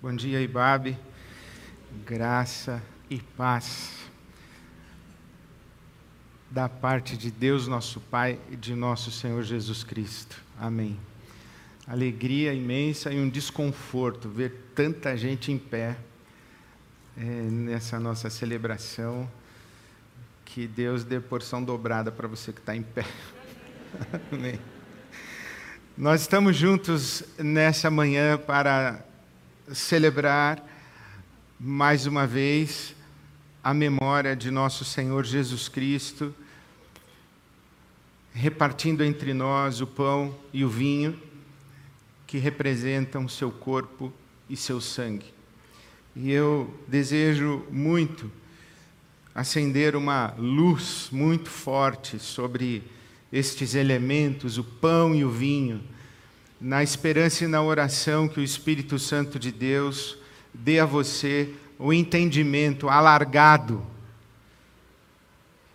Bom dia, Ibabe. Graça e paz da parte de Deus, nosso Pai, e de nosso Senhor Jesus Cristo. Amém. Alegria imensa e um desconforto ver tanta gente em pé é, nessa nossa celebração. Que Deus dê porção dobrada para você que está em pé. Amém. Nós estamos juntos nessa manhã para celebrar mais uma vez a memória de nosso Senhor Jesus Cristo, repartindo entre nós o pão e o vinho que representam seu corpo e seu sangue. E eu desejo muito acender uma luz muito forte sobre estes elementos, o pão e o vinho na esperança e na oração que o Espírito Santo de Deus dê a você o entendimento alargado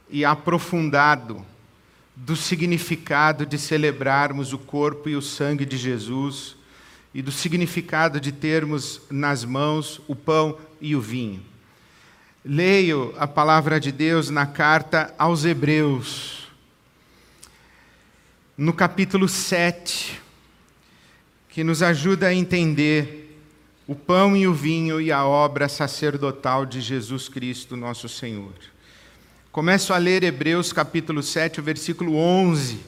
e aprofundado do significado de celebrarmos o corpo e o sangue de Jesus e do significado de termos nas mãos o pão e o vinho. Leio a palavra de Deus na carta aos Hebreus, no capítulo 7 que nos ajuda a entender o pão e o vinho e a obra sacerdotal de Jesus Cristo, nosso Senhor. Começo a ler Hebreus capítulo 7, versículo 11.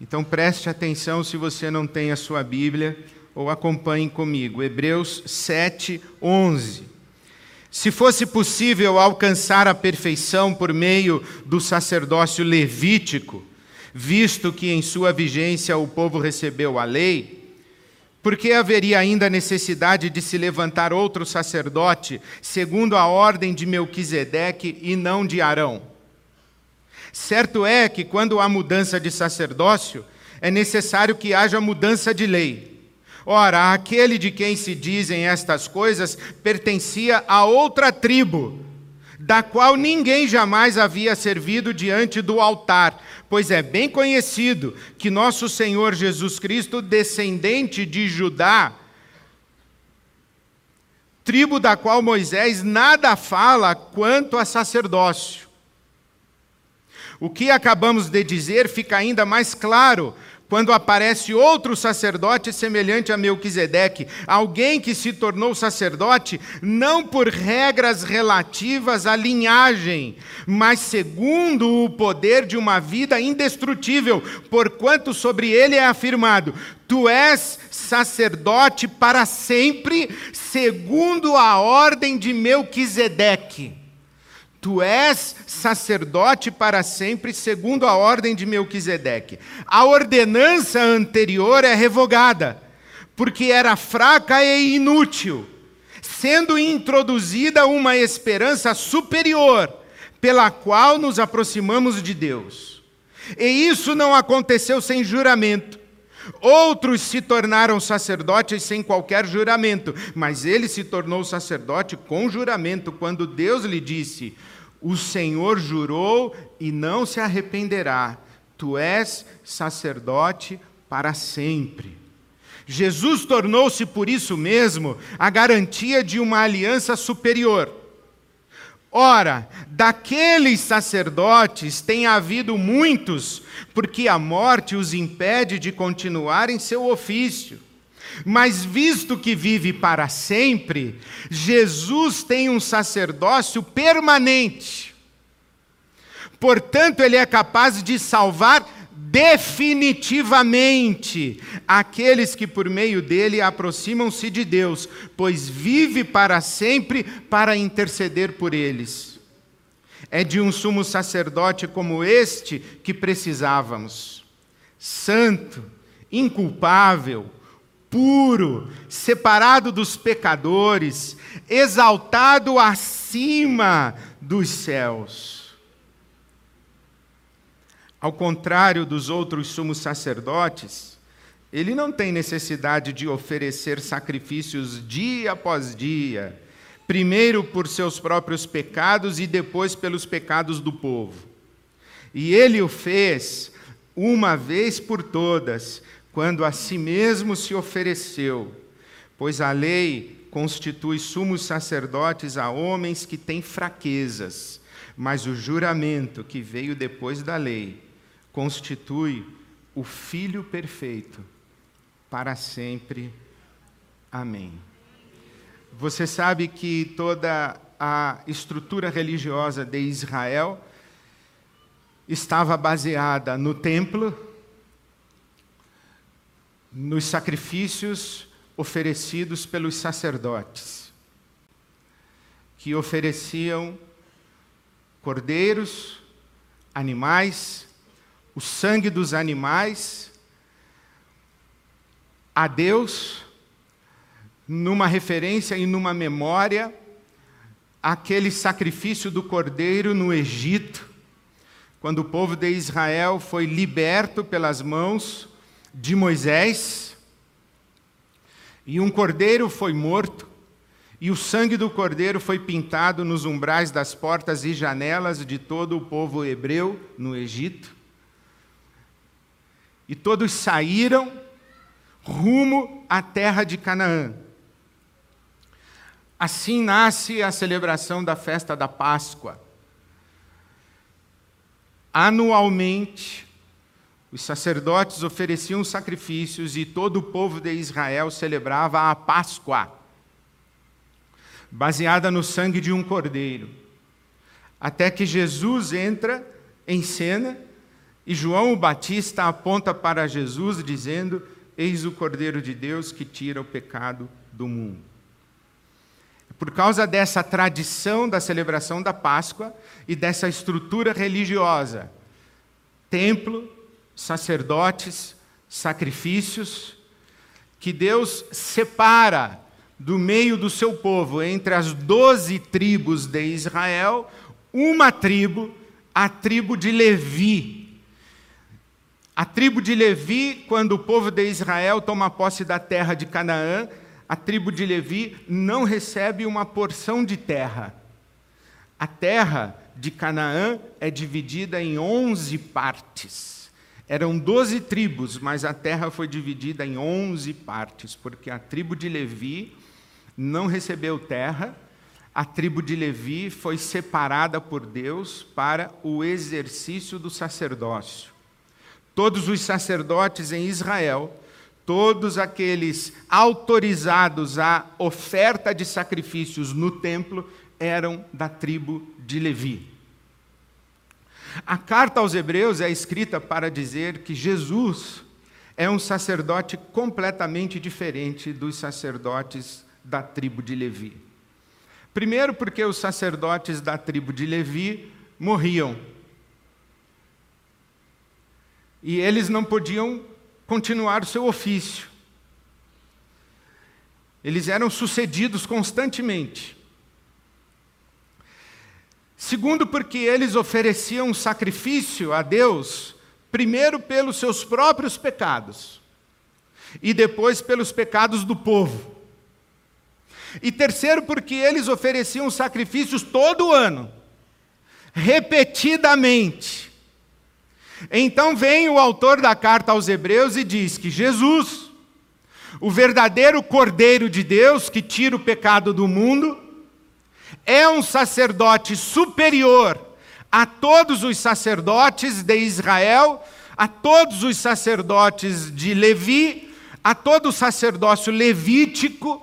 Então preste atenção se você não tem a sua Bíblia ou acompanhe comigo. Hebreus 7, 11. Se fosse possível alcançar a perfeição por meio do sacerdócio levítico, visto que em sua vigência o povo recebeu a lei, porque haveria ainda necessidade de se levantar outro sacerdote, segundo a ordem de Melquisedeque e não de Arão? Certo é que quando há mudança de sacerdócio, é necessário que haja mudança de lei. Ora, aquele de quem se dizem estas coisas pertencia a outra tribo, da qual ninguém jamais havia servido diante do altar, pois é bem conhecido que nosso Senhor Jesus Cristo, descendente de Judá, tribo da qual Moisés nada fala quanto a sacerdócio. O que acabamos de dizer fica ainda mais claro quando aparece outro sacerdote semelhante a Melquisedeque, alguém que se tornou sacerdote não por regras relativas à linhagem, mas segundo o poder de uma vida indestrutível, porquanto sobre ele é afirmado: Tu és sacerdote para sempre, segundo a ordem de Melquisedeque. Tu és sacerdote para sempre, segundo a ordem de Melquisedeque. A ordenança anterior é revogada, porque era fraca e inútil, sendo introduzida uma esperança superior, pela qual nos aproximamos de Deus. E isso não aconteceu sem juramento. Outros se tornaram sacerdotes sem qualquer juramento, mas ele se tornou sacerdote com juramento, quando Deus lhe disse: o Senhor jurou e não se arrependerá. Tu és sacerdote para sempre. Jesus tornou-se por isso mesmo a garantia de uma aliança superior. Ora, daqueles sacerdotes tem havido muitos, porque a morte os impede de continuar em seu ofício. Mas visto que vive para sempre, Jesus tem um sacerdócio permanente. Portanto, ele é capaz de salvar definitivamente aqueles que por meio dele aproximam-se de Deus, pois vive para sempre para interceder por eles. É de um sumo sacerdote como este que precisávamos. Santo, inculpável, puro, separado dos pecadores, exaltado acima dos céus. Ao contrário dos outros sumos sacerdotes, ele não tem necessidade de oferecer sacrifícios dia após dia, primeiro por seus próprios pecados e depois pelos pecados do povo. E ele o fez uma vez por todas, quando a si mesmo se ofereceu, pois a lei constitui sumos sacerdotes a homens que têm fraquezas, mas o juramento que veio depois da lei constitui o Filho perfeito para sempre. Amém. Você sabe que toda a estrutura religiosa de Israel estava baseada no templo, nos sacrifícios oferecidos pelos sacerdotes, que ofereciam cordeiros, animais, o sangue dos animais a Deus, numa referência e numa memória aquele sacrifício do cordeiro no Egito, quando o povo de Israel foi liberto pelas mãos de Moisés, e um cordeiro foi morto, e o sangue do cordeiro foi pintado nos umbrais das portas e janelas de todo o povo hebreu no Egito. E todos saíram rumo à terra de Canaã. Assim nasce a celebração da festa da Páscoa. Anualmente, os sacerdotes ofereciam sacrifícios e todo o povo de Israel celebrava a Páscoa, baseada no sangue de um cordeiro. Até que Jesus entra em cena e João o Batista aponta para Jesus, dizendo: Eis o Cordeiro de Deus que tira o pecado do mundo. Por causa dessa tradição da celebração da Páscoa e dessa estrutura religiosa, templo, sacerdotes, sacrifícios, que Deus separa do meio do seu povo, entre as doze tribos de Israel, uma tribo, a tribo de Levi. A tribo de Levi, quando o povo de Israel toma posse da terra de Canaã, a tribo de Levi não recebe uma porção de terra. A terra de Canaã é dividida em onze partes. Eram doze tribos, mas a terra foi dividida em onze partes, porque a tribo de Levi não recebeu terra, a tribo de Levi foi separada por Deus para o exercício do sacerdócio. Todos os sacerdotes em Israel todos aqueles autorizados à oferta de sacrifícios no templo eram da tribo de Levi. A carta aos Hebreus é escrita para dizer que Jesus é um sacerdote completamente diferente dos sacerdotes da tribo de Levi. Primeiro, porque os sacerdotes da tribo de Levi morriam. E eles não podiam continuar o seu ofício. Eles eram sucedidos constantemente. Segundo, porque eles ofereciam sacrifício a Deus, primeiro pelos seus próprios pecados, e depois pelos pecados do povo. E terceiro, porque eles ofereciam sacrifícios todo ano, repetidamente. Então vem o autor da carta aos Hebreus e diz que Jesus, o verdadeiro Cordeiro de Deus que tira o pecado do mundo, é um sacerdote superior a todos os sacerdotes de Israel, a todos os sacerdotes de Levi, a todo o sacerdócio levítico,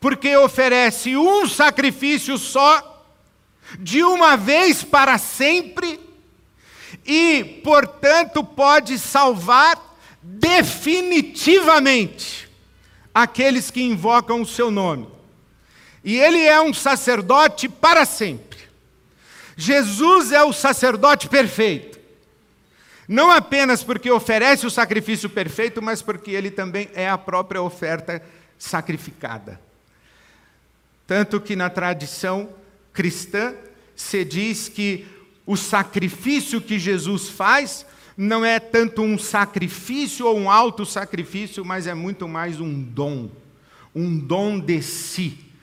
porque oferece um sacrifício só, de uma vez para sempre, e, portanto, pode salvar definitivamente aqueles que invocam o seu nome. E ele é um sacerdote para sempre. Jesus é o sacerdote perfeito. Não apenas porque oferece o sacrifício perfeito, mas porque ele também é a própria oferta sacrificada. Tanto que na tradição cristã se diz que o sacrifício que Jesus faz não é tanto um sacrifício ou um alto sacrifício, mas é muito mais um dom, um dom de si.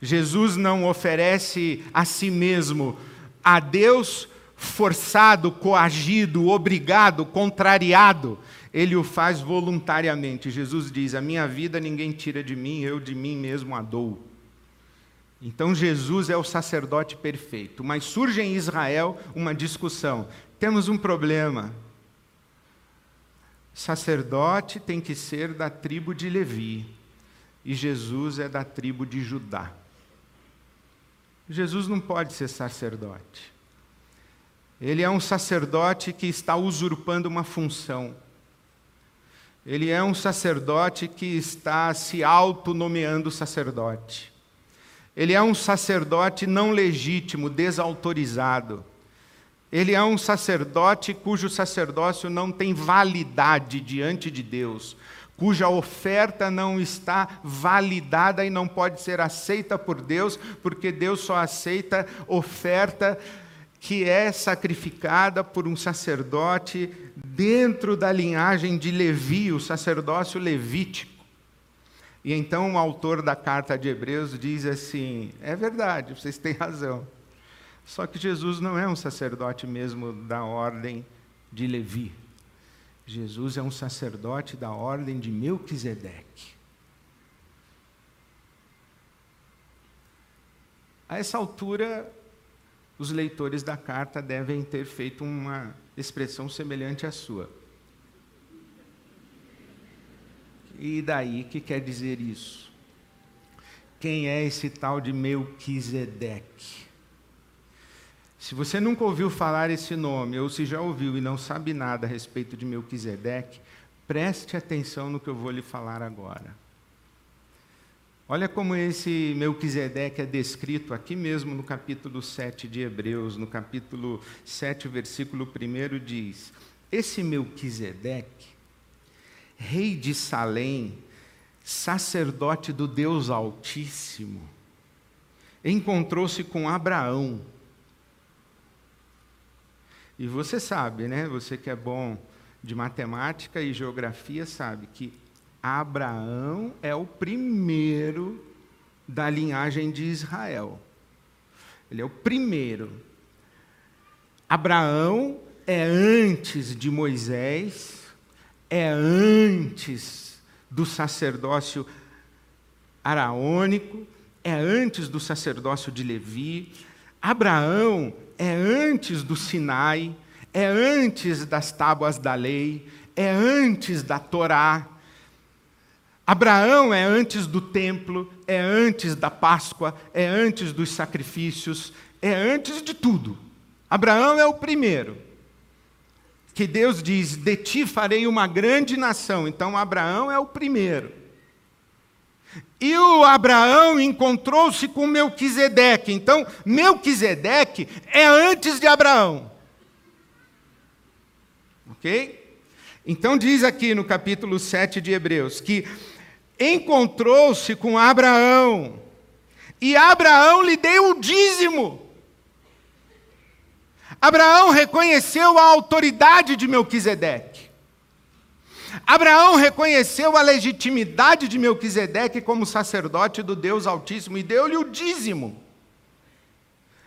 Jesus não oferece a si mesmo a Deus forçado, coagido, obrigado, contrariado, ele o faz voluntariamente. Jesus diz: A minha vida ninguém tira de mim, eu de mim mesmo a dou. Então Jesus é o sacerdote perfeito. Mas surge em Israel uma discussão. Temos um problema. Sacerdote tem que ser da tribo de Levi, e Jesus é da tribo de Judá. Jesus não pode ser sacerdote. Ele é um sacerdote que está usurpando uma função. Ele é um sacerdote que está se autonomeando sacerdote. Ele é um sacerdote não legítimo, desautorizado. Ele é um sacerdote cujo sacerdócio não tem validade diante de Deus, cuja oferta não está validada e não pode ser aceita por Deus, porque Deus só aceita oferta que é sacrificada por um sacerdote dentro da linhagem de Levi, o sacerdócio levítico. E então o autor da carta de Hebreus diz assim: é verdade, vocês têm razão. Só que Jesus não é um sacerdote mesmo da ordem de Levi. Jesus é um sacerdote da ordem de Melquisedeque. A essa altura, os leitores da carta devem ter feito uma expressão semelhante à sua. E daí que quer dizer isso? Quem é esse tal de Melquisedeque? Se você nunca ouviu falar esse nome, ou se já ouviu e não sabe nada a respeito de Melquisedeque, preste atenção no que eu vou lhe falar agora. Olha como esse Melquisedeque é descrito aqui mesmo no capítulo 7 de Hebreus, no capítulo 7, versículo 1 diz: Esse Melquisedeque, rei de Salém, sacerdote do Deus Altíssimo, encontrou-se com Abraão. E você sabe, né? Você que é bom de matemática e geografia sabe que Abraão é o primeiro da linhagem de Israel. Ele é o primeiro. Abraão é antes de Moisés, é antes do sacerdócio araônico, é antes do sacerdócio de Levi. Abraão é antes do Sinai, é antes das tábuas da lei, é antes da Torá. Abraão é antes do templo, é antes da Páscoa, é antes dos sacrifícios, é antes de tudo. Abraão é o primeiro. Que Deus diz: De ti farei uma grande nação. Então, Abraão é o primeiro. E o Abraão encontrou-se com Melquisedeque. Então, Melquisedeque é antes de Abraão. Ok? Então, diz aqui no capítulo 7 de Hebreus que encontrou-se com Abraão, e Abraão lhe deu o dízimo. Abraão reconheceu a autoridade de Melquisedeque. Abraão reconheceu a legitimidade de Melquisedeque como sacerdote do Deus Altíssimo e deu-lhe o dízimo.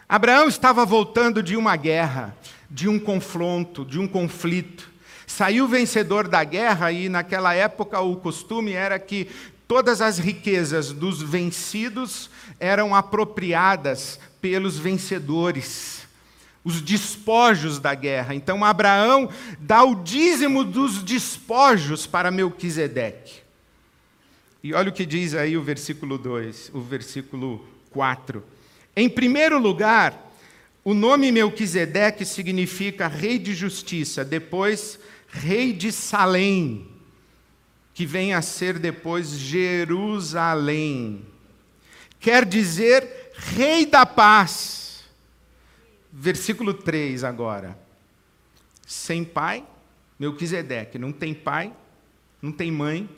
Abraão estava voltando de uma guerra, de um confronto, de um conflito. Saiu vencedor da guerra, e naquela época o costume era que todas as riquezas dos vencidos eram apropriadas pelos vencedores, os despojos da guerra. Então Abraão dá o dízimo dos despojos para Melquisedeque. E olha o que diz aí o versículo 2, o versículo 4. Em primeiro lugar, o nome Melquisedeque significa rei de justiça, depois rei de Salém, que vem a ser depois Jerusalém. Quer dizer rei da paz. Versículo 3 agora. Sem pai, Melquisedeque, não tem pai, não tem mãe,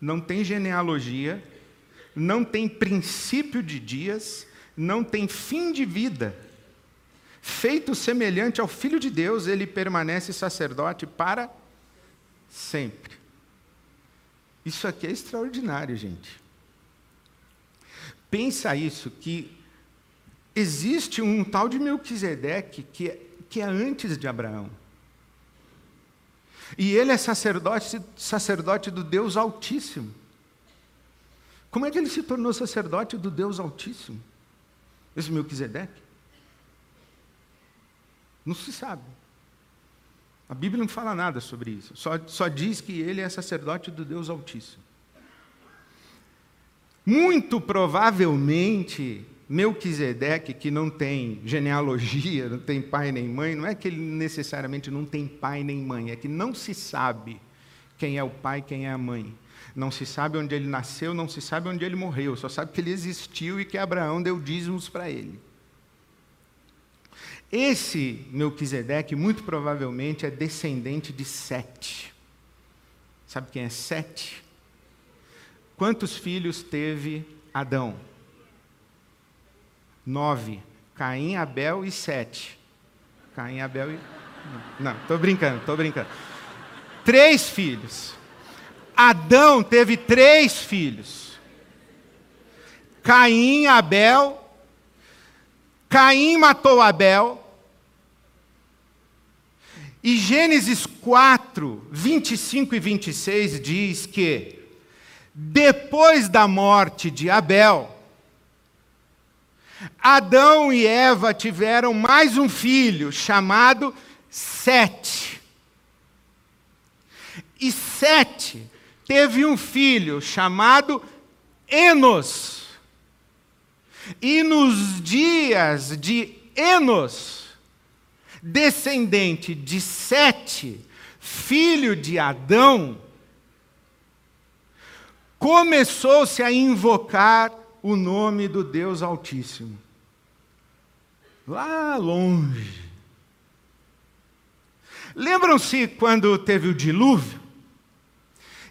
não tem genealogia, não tem princípio de dias, não tem fim de vida feito semelhante ao Filho de Deus, ele permanece sacerdote para sempre. Isso aqui é extraordinário, gente. Pensa isso, que existe um tal de Melquisedeque que que é antes de Abraão. E ele é sacerdote, sacerdote do Deus Altíssimo. Como é que ele se tornou sacerdote do Deus Altíssimo? Esse Melquisedeque? Não se sabe. A Bíblia não fala nada sobre isso. Só, só diz que ele é sacerdote do Deus Altíssimo. Muito provavelmente, Melquisedeque, que não tem genealogia, não tem pai nem mãe, não é que ele necessariamente não tem pai nem mãe, é que não se sabe quem é o pai, quem é a mãe. Não se sabe onde ele nasceu, não se sabe onde ele morreu, só sabe que ele existiu e que Abraão deu dízimos para ele. Esse Melquisedeque, muito provavelmente, é descendente de Sete. Sabe quem é Sete? Quantos filhos teve Adão? Nove. Caim, Abel e Sete. Caim, Abel e. Não, estou brincando, estou brincando. Três filhos. Adão teve três filhos. Caim, Abel. Caim matou Abel. E Gênesis 4, 25 e 26 diz que, depois da morte de Abel, Adão e Eva tiveram mais um filho chamado Sete. E Sete teve um filho chamado Enos. E nos dias de Enos, descendente de Sete, filho de Adão, começou-se a invocar o nome do Deus Altíssimo. Lá longe. Lembram-se quando teve o dilúvio?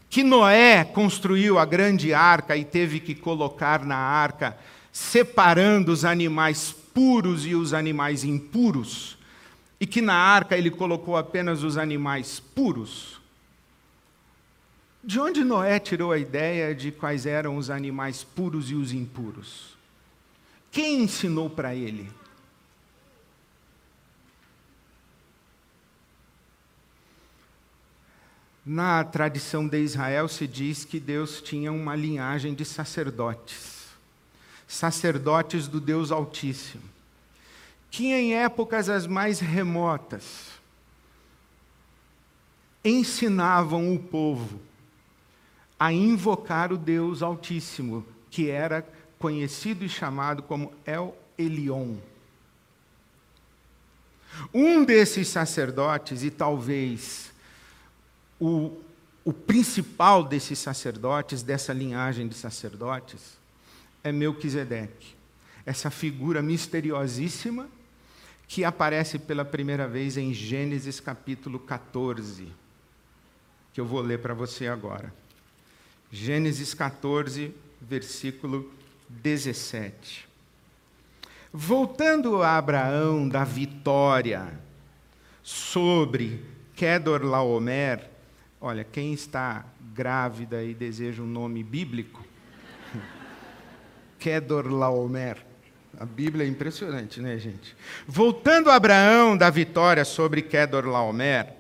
que Noé construiu a grande arca e teve que colocar na arca, separando os animais puros e os animais impuros, e que na arca ele colocou apenas os animais puros. De onde Noé tirou a ideia de quais eram os animais puros e os impuros? Quem ensinou para ele? Na tradição de Israel se diz que Deus tinha uma linhagem de sacerdotes, sacerdotes do Deus Altíssimo, que em épocas as mais remotas ensinavam o povo a invocar o Deus Altíssimo, que era conhecido e chamado como El Elion. Um desses sacerdotes, e talvez o, o principal desses sacerdotes, dessa linhagem de sacerdotes, é Melquisedeque. Essa figura misteriosíssima que aparece pela primeira vez em Gênesis capítulo 14, que eu vou ler para você agora. Gênesis 14, versículo 17. Voltando a Abraão da vitória sobre Kedorlaomer, Olha, quem está grávida e deseja um nome bíblico, Kedorlaomer. A Bíblia é impressionante, né, gente? Voltando a Abraão da vitória sobre Kedorlaomer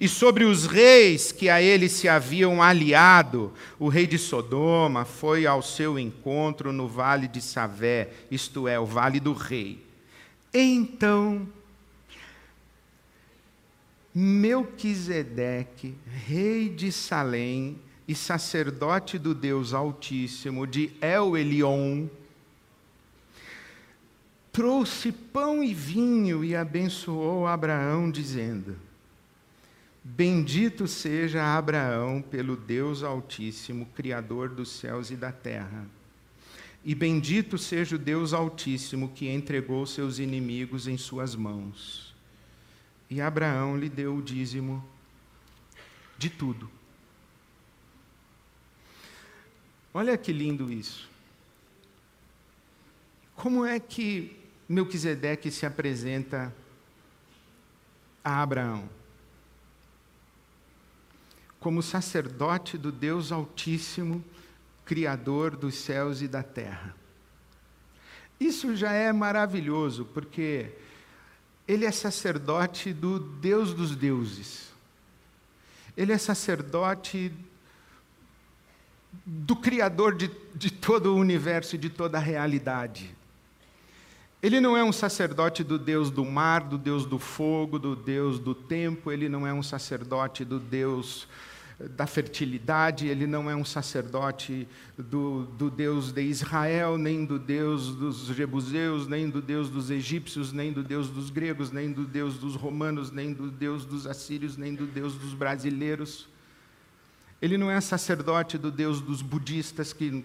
e sobre os reis que a ele se haviam aliado, o rei de Sodoma foi ao seu encontro no vale de Savé, isto é, o vale do rei. Então Melquisedeque, rei de Salém e sacerdote do Deus Altíssimo, de El Elion, trouxe pão e vinho e abençoou Abraão, dizendo: Bendito seja Abraão pelo Deus Altíssimo, Criador dos céus e da terra. E bendito seja o Deus Altíssimo que entregou seus inimigos em suas mãos. E Abraão lhe deu o dízimo de tudo. Olha que lindo isso. Como é que Melquisedeque se apresenta a Abraão? Como sacerdote do Deus Altíssimo, Criador dos céus e da terra. Isso já é maravilhoso, porque ele é sacerdote do Deus dos deuses. Ele é sacerdote do Criador de, de todo o universo e de toda a realidade. Ele não é um sacerdote do Deus do mar, do Deus do fogo, do Deus do tempo, ele não é um sacerdote do Deus da fertilidade, ele não é um sacerdote do, do Deus de Israel, nem do Deus dos jebuseus, nem do Deus dos egípcios, nem do Deus dos gregos, nem do Deus dos romanos, nem do Deus dos assírios, nem do Deus dos brasileiros. Ele não é sacerdote do Deus dos budistas, que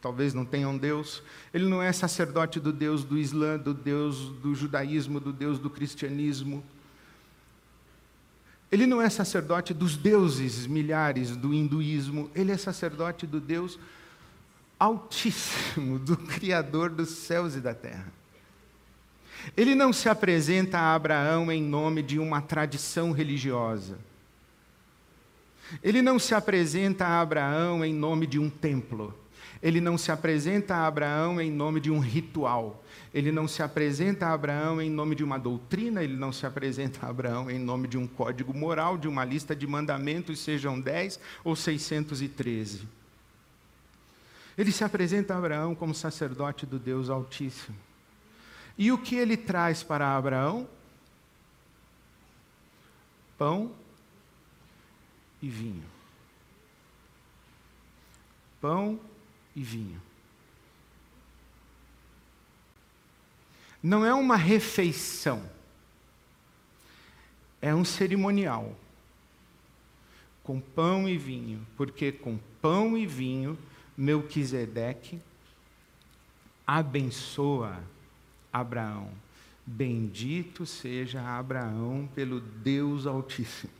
talvez não tenham Deus. Ele não é sacerdote do Deus do Islã, do Deus do judaísmo, do Deus do cristianismo. Ele não é sacerdote dos deuses milhares do hinduísmo, ele é sacerdote do Deus Altíssimo, do Criador dos céus e da terra. Ele não se apresenta a Abraão em nome de uma tradição religiosa. Ele não se apresenta a Abraão em nome de um templo. Ele não se apresenta a Abraão em nome de um ritual. Ele não se apresenta a Abraão em nome de uma doutrina, ele não se apresenta a Abraão em nome de um código moral, de uma lista de mandamentos, sejam 10 ou 613. Ele se apresenta a Abraão como sacerdote do Deus Altíssimo. E o que ele traz para Abraão? Pão e vinho. Pão e vinho. não é uma refeição, é um cerimonial. Com pão e vinho, porque com pão e vinho Melquisedeque abençoa Abraão. Bendito seja Abraão pelo Deus Altíssimo.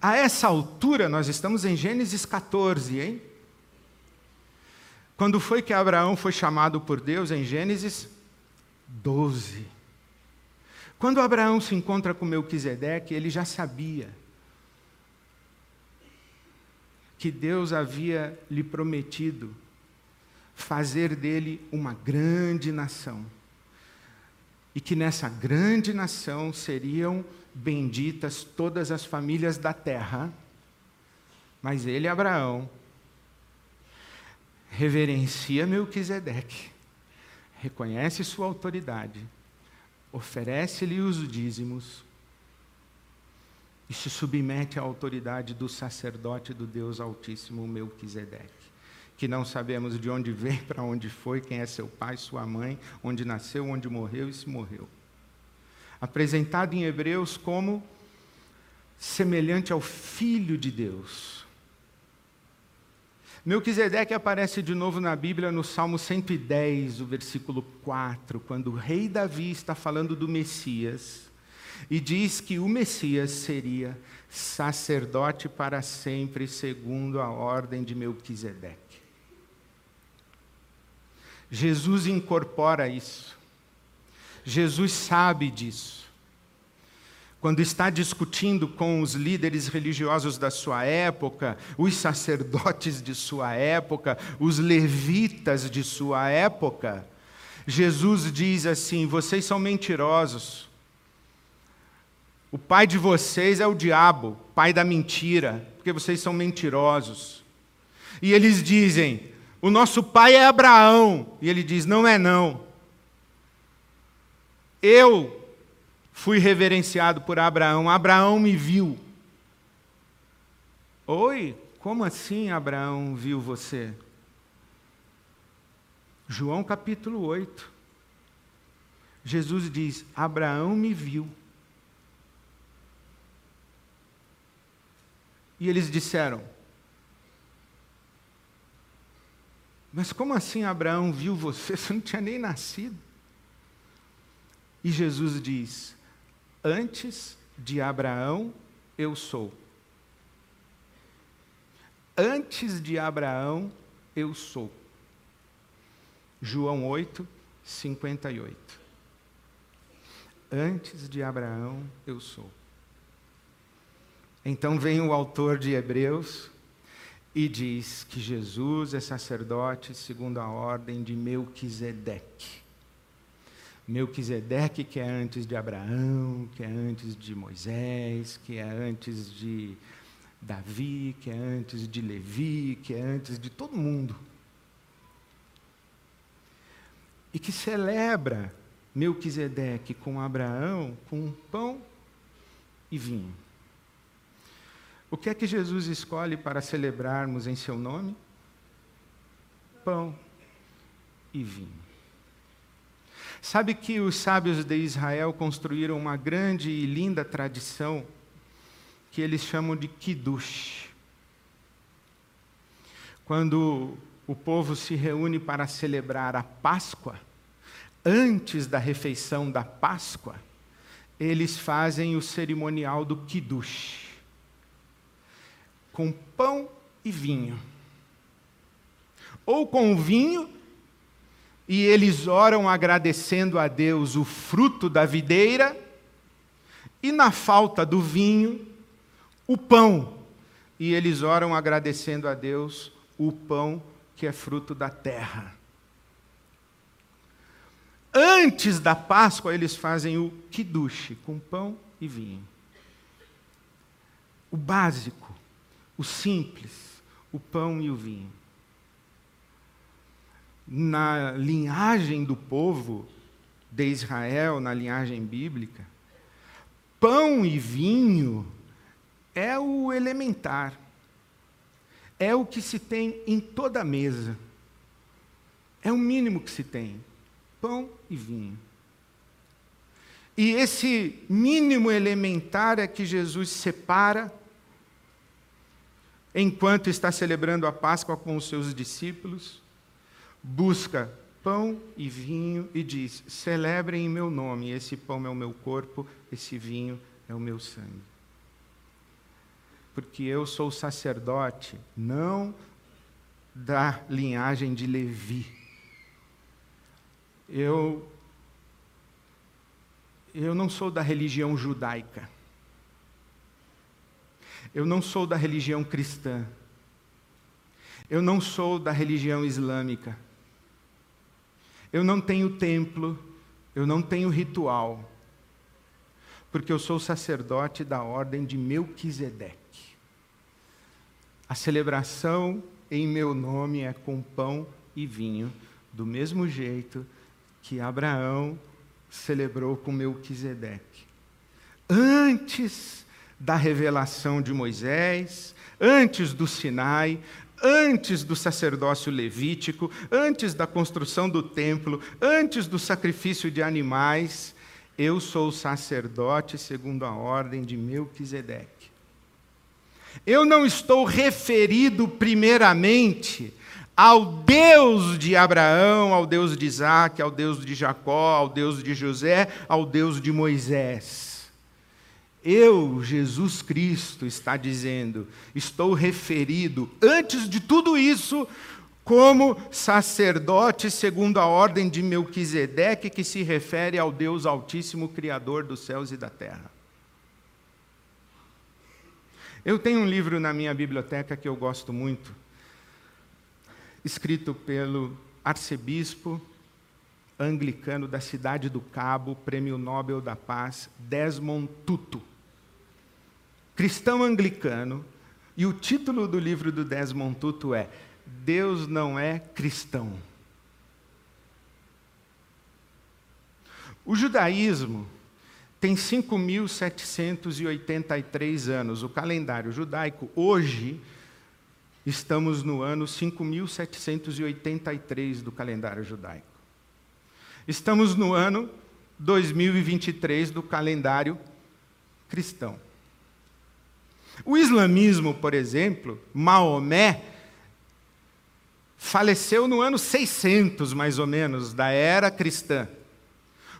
A essa altura, nós estamos em Gênesis 14, hein? Quando foi que Abraão foi chamado por Deus em Gênesis 12? Quando Abraão se encontra com Melquisedeque, ele já sabia que Deus havia lhe prometido fazer dele uma grande nação. E que nessa grande nação seriam benditas todas as famílias da terra. Mas ele, Abraão, reverencia Melquisedeque, reconhece sua autoridade, oferece-lhe os dízimos e se submete à autoridade do sacerdote do Deus Altíssimo Melquisedeque, que não sabemos de onde veio, para onde foi, quem é seu pai, sua mãe, onde nasceu, onde morreu e se morreu. Apresentado em Hebreus como semelhante ao Filho de Deus Melquisedeque aparece de novo na Bíblia no Salmo 110, o versículo 4, quando o rei Davi está falando do Messias e diz que o Messias seria sacerdote para sempre, segundo a ordem de Melquisedeque. Jesus incorpora isso. Jesus sabe disso quando está discutindo com os líderes religiosos da sua época, os sacerdotes de sua época, os levitas de sua época, Jesus diz assim: vocês são mentirosos. O pai de vocês é o diabo, pai da mentira, porque vocês são mentirosos. E eles dizem: o nosso pai é Abraão. E ele diz: não é não. Eu fui reverenciado por Abraão. Abraão me viu. Oi, como assim Abraão viu você? João capítulo 8. Jesus diz: Abraão me viu. E eles disseram: Mas como assim Abraão viu você? Você não tinha nem nascido. E Jesus diz: Antes de Abraão, eu sou. Antes de Abraão, eu sou. João 8, 58. Antes de Abraão, eu sou. Então vem o autor de Hebreus e diz que Jesus é sacerdote segundo a ordem de Melquisedeque. Melquisedeque, que é antes de Abraão, que é antes de Moisés, que é antes de Davi, que é antes de Levi, que é antes de todo mundo. E que celebra Melquisedeque com Abraão com pão e vinho. O que é que Jesus escolhe para celebrarmos em seu nome? Pão e vinho. Sabe que os sábios de Israel construíram uma grande e linda tradição que eles chamam de Kiddush. Quando o povo se reúne para celebrar a Páscoa, antes da refeição da Páscoa, eles fazem o cerimonial do Kiddush, com pão e vinho. Ou com vinho, e eles oram agradecendo a Deus o fruto da videira, e na falta do vinho, o pão. E eles oram agradecendo a Deus o pão que é fruto da terra. Antes da Páscoa, eles fazem o kiddush, com pão e vinho. O básico, o simples, o pão e o vinho. Na linhagem do povo de Israel, na linhagem bíblica, pão e vinho é o elementar, é o que se tem em toda mesa, é o mínimo que se tem: pão e vinho. E esse mínimo elementar é que Jesus separa enquanto está celebrando a Páscoa com os seus discípulos, busca pão e vinho e diz: celebrem em meu nome, esse pão é o meu corpo, esse vinho é o meu sangue porque eu sou sacerdote, não da linhagem de Levi. Eu eu não sou da religião judaica. Eu não sou da religião cristã. Eu não sou da religião islâmica. Eu não tenho templo, eu não tenho ritual. Porque eu sou sacerdote da ordem de Melquisedeque. A celebração em meu nome é com pão e vinho, do mesmo jeito que Abraão celebrou com Melquisedeque. Antes da revelação de Moisés, antes do Sinai, antes do sacerdócio levítico, antes da construção do templo, antes do sacrifício de animais, eu sou sacerdote segundo a ordem de Melquisedeque. Eu não estou referido primeiramente ao Deus de Abraão, ao Deus de Isaac, ao Deus de Jacó, ao Deus de José, ao Deus de Moisés. Eu, Jesus Cristo, está dizendo, estou referido, antes de tudo isso, como sacerdote segundo a ordem de Melquisedeque, que se refere ao Deus Altíssimo, Criador dos céus e da terra. Eu tenho um livro na minha biblioteca que eu gosto muito, escrito pelo arcebispo anglicano da cidade do Cabo, Prêmio Nobel da Paz, Desmond Tutu. Cristão anglicano, e o título do livro do Desmond Tutu é Deus não é cristão. O judaísmo tem 5.783 anos. O calendário judaico, hoje, estamos no ano 5.783 do calendário judaico. Estamos no ano 2023 do calendário cristão. O islamismo, por exemplo, Maomé, faleceu no ano 600, mais ou menos, da era cristã.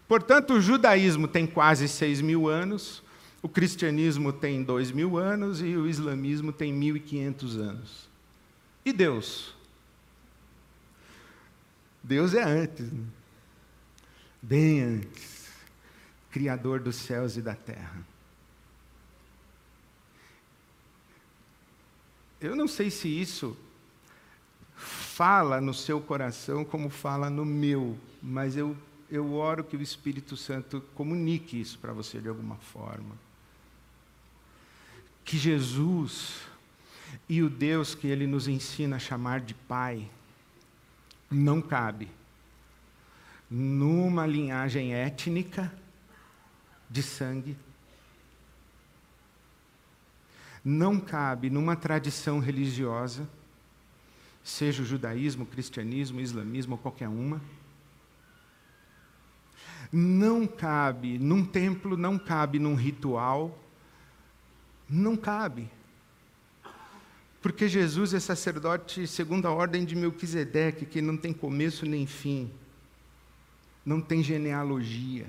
Portanto, o judaísmo tem quase seis mil anos, o cristianismo tem dois mil anos e o islamismo tem mil e quinhentos anos. E Deus? Deus é antes, né? bem antes, Criador dos céus e da terra. Eu não sei se isso fala no seu coração como fala no meu, mas eu eu oro que o Espírito Santo comunique isso para você de alguma forma. Que Jesus e o Deus que ele nos ensina a chamar de Pai não cabe numa linhagem étnica de sangue, não cabe numa tradição religiosa, seja o judaísmo, o cristianismo, o islamismo ou qualquer uma. Não cabe num templo, não cabe num ritual, não cabe. Porque Jesus é sacerdote segundo a ordem de Melquisedeque, que não tem começo nem fim, não tem genealogia.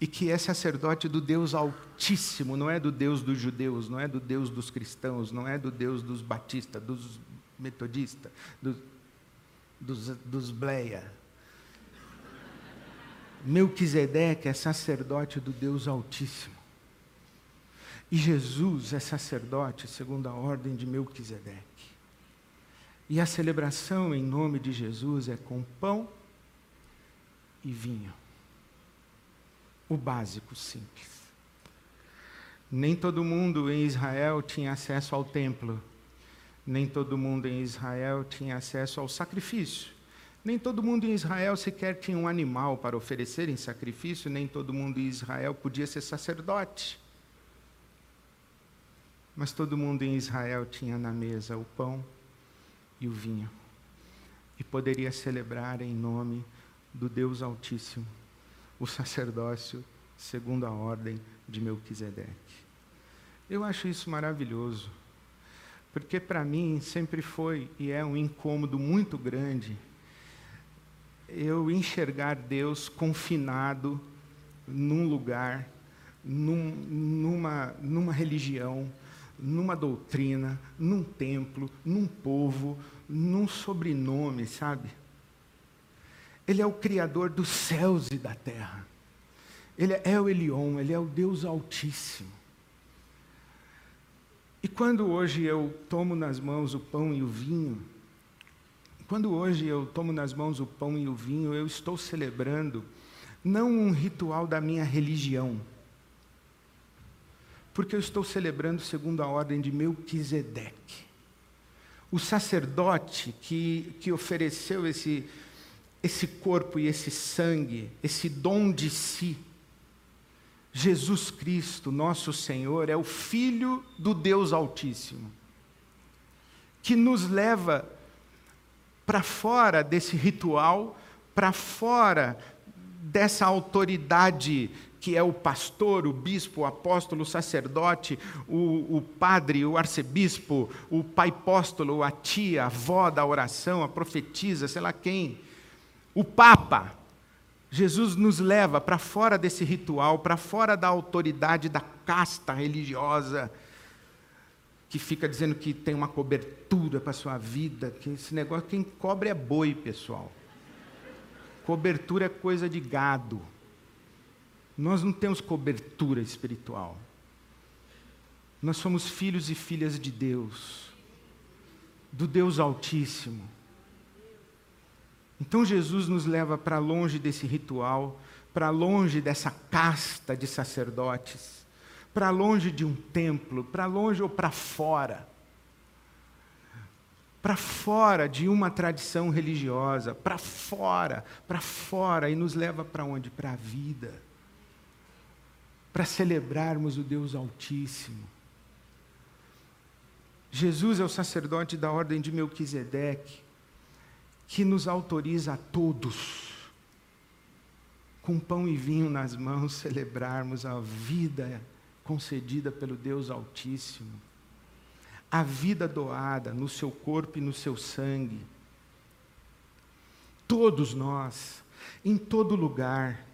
E que é sacerdote do Deus Altíssimo, não é do Deus dos judeus, não é do Deus dos cristãos, não é do Deus dos batistas, dos metodistas, dos, dos, dos bleia. Melquisedeque é sacerdote do Deus Altíssimo. E Jesus é sacerdote segundo a ordem de Melquisedeque. E a celebração em nome de Jesus é com pão e vinho. O básico, simples. Nem todo mundo em Israel tinha acesso ao templo. Nem todo mundo em Israel tinha acesso ao sacrifício. Nem todo mundo em Israel sequer tinha um animal para oferecer em sacrifício, nem todo mundo em Israel podia ser sacerdote. Mas todo mundo em Israel tinha na mesa o pão e o vinho, e poderia celebrar em nome do Deus Altíssimo o sacerdócio segundo a ordem de Melquisedeque. Eu acho isso maravilhoso, porque para mim sempre foi e é um incômodo muito grande eu enxergar Deus confinado num lugar, num, numa, numa religião, numa doutrina, num templo, num povo, num sobrenome, sabe? Ele é o Criador dos céus e da terra. Ele é o Elion, ele é o Deus Altíssimo. E quando hoje eu tomo nas mãos o pão e o vinho, quando hoje eu tomo nas mãos o pão e o vinho, eu estou celebrando não um ritual da minha religião, porque eu estou celebrando segundo a ordem de Melquisedeque. O sacerdote que, que ofereceu esse, esse corpo e esse sangue, esse dom de si, Jesus Cristo, nosso Senhor, é o Filho do Deus Altíssimo, que nos leva para fora desse ritual, para fora dessa autoridade que é o pastor, o bispo, o apóstolo, o sacerdote, o, o padre, o arcebispo, o pai apóstolo, a tia, a avó da oração, a profetisa, sei lá quem, o papa. Jesus nos leva para fora desse ritual, para fora da autoridade da casta religiosa, que fica dizendo que tem uma cobertura para a sua vida, que esse negócio, quem cobre é boi, pessoal. Cobertura é coisa de gado. Nós não temos cobertura espiritual. Nós somos filhos e filhas de Deus, do Deus Altíssimo. Então Jesus nos leva para longe desse ritual, para longe dessa casta de sacerdotes, para longe de um templo, para longe ou para fora. Para fora de uma tradição religiosa, para fora, para fora, e nos leva para onde? Para a vida para celebrarmos o Deus Altíssimo. Jesus é o sacerdote da ordem de Melquisedeque, que nos autoriza a todos, com pão e vinho nas mãos, celebrarmos a vida concedida pelo Deus Altíssimo, a vida doada no seu corpo e no seu sangue. Todos nós, em todo lugar,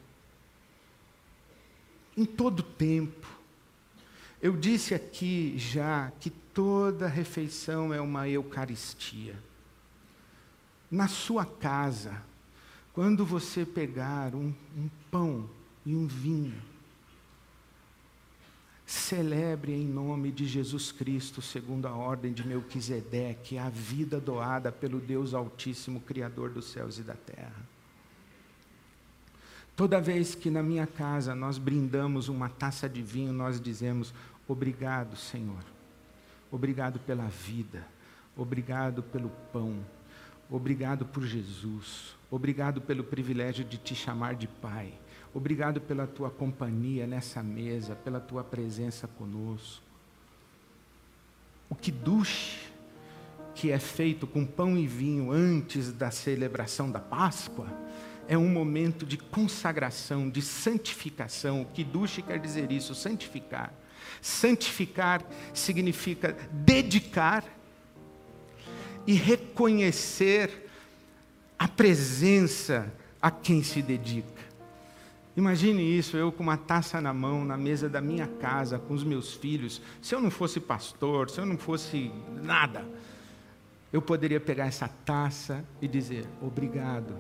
em todo tempo. Eu disse aqui já que toda refeição é uma Eucaristia. Na sua casa, quando você pegar um, um pão e um vinho, celebre em nome de Jesus Cristo, segundo a ordem de Melquisedeque, a vida doada pelo Deus Altíssimo, Criador dos céus e da terra. Toda vez que na minha casa nós brindamos uma taça de vinho, nós dizemos: Obrigado, Senhor. Obrigado pela vida. Obrigado pelo pão. Obrigado por Jesus. Obrigado pelo privilégio de te chamar de Pai. Obrigado pela tua companhia nessa mesa, pela tua presença conosco. O que duche que é feito com pão e vinho antes da celebração da Páscoa é um momento de consagração, de santificação. O que duche quer dizer isso, santificar. Santificar significa dedicar e reconhecer a presença a quem se dedica. Imagine isso, eu com uma taça na mão, na mesa da minha casa, com os meus filhos. Se eu não fosse pastor, se eu não fosse nada, eu poderia pegar essa taça e dizer: obrigado,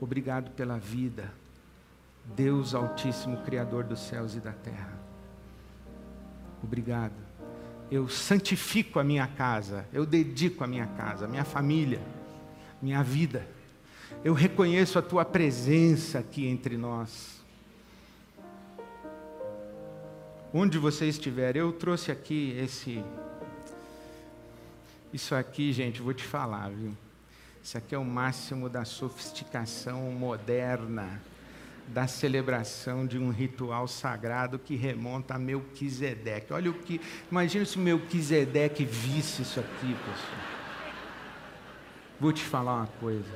obrigado pela vida, Deus Altíssimo, Criador dos céus e da terra. Obrigado. Eu santifico a minha casa, eu dedico a minha casa, a minha família, minha vida eu reconheço a tua presença aqui entre nós. Onde você estiver, eu trouxe aqui esse. Isso aqui, gente, vou te falar, viu? Isso aqui é o máximo da sofisticação moderna, da celebração de um ritual sagrado que remonta a Melquisedeque. Olha o que. Imagina se Melquisedeque visse isso aqui, pessoal. Vou te falar uma coisa.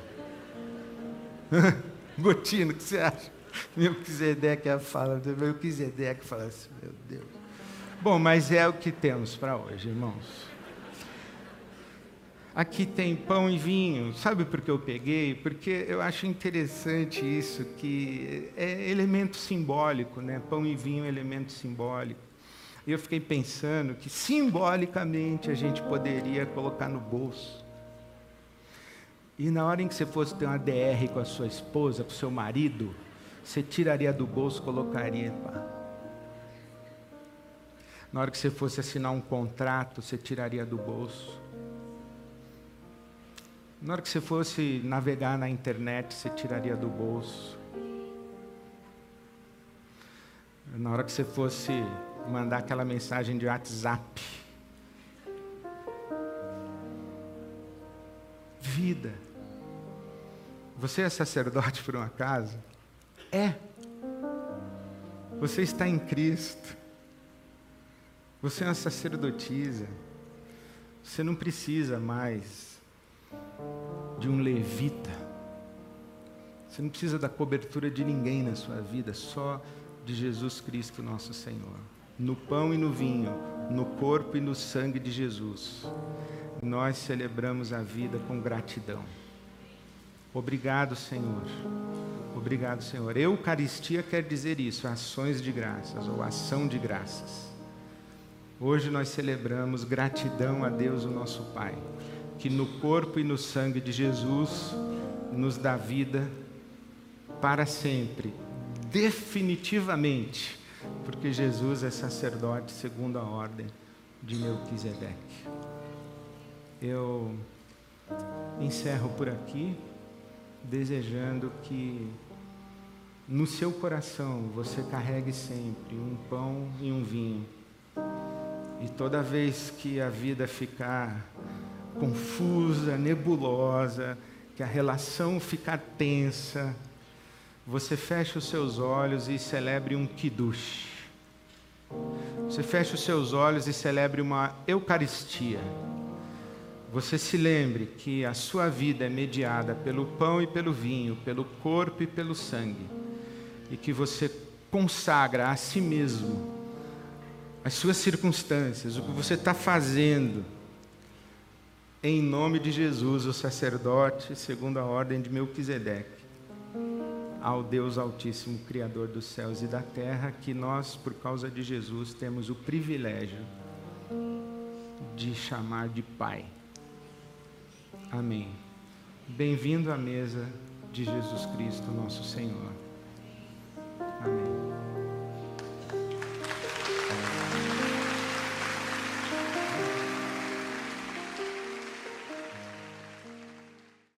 Gotino, o que você acha? Melquisedeque é fala, Melquisedeque fala assim, meu Deus. Bom, mas é o que temos para hoje, irmãos. Aqui tem pão e vinho. Sabe por que eu peguei? Porque eu acho interessante isso, que é elemento simbólico, né? Pão e vinho é elemento simbólico. E eu fiquei pensando que simbolicamente a gente poderia colocar no bolso. E na hora em que você fosse ter uma DR com a sua esposa, com o seu marido, você tiraria do bolso, colocaria. Pá. Na hora que você fosse assinar um contrato, você tiraria do bolso. Na hora que você fosse navegar na internet, você tiraria do bolso. Na hora que você fosse mandar aquela mensagem de WhatsApp. Vida. Você é sacerdote por um acaso? É. Você está em Cristo. Você é uma sacerdotisa. Você não precisa mais de um levita. Você não precisa da cobertura de ninguém na sua vida, só de Jesus Cristo, nosso Senhor. No pão e no vinho, no corpo e no sangue de Jesus, nós celebramos a vida com gratidão. Obrigado, Senhor. Obrigado, Senhor. Eucaristia quer dizer isso, ações de graças ou ação de graças. Hoje nós celebramos gratidão a Deus, o nosso Pai, que no corpo e no sangue de Jesus nos dá vida para sempre, definitivamente, porque Jesus é sacerdote segundo a ordem de Melquisedeque. Eu encerro por aqui desejando que no seu coração você carregue sempre um pão e um vinho. E toda vez que a vida ficar confusa, nebulosa, que a relação ficar tensa, você feche os seus olhos e celebre um kiddush. Você feche os seus olhos e celebre uma Eucaristia você se lembre que a sua vida é mediada pelo pão e pelo vinho, pelo corpo e pelo sangue, e que você consagra a si mesmo as suas circunstâncias, o que você está fazendo, em nome de Jesus, o sacerdote, segundo a ordem de Melquisedeque, ao Deus Altíssimo, Criador dos céus e da terra, que nós, por causa de Jesus, temos o privilégio de chamar de Pai. Amém. Bem-vindo à mesa de Jesus Cristo, nosso Senhor.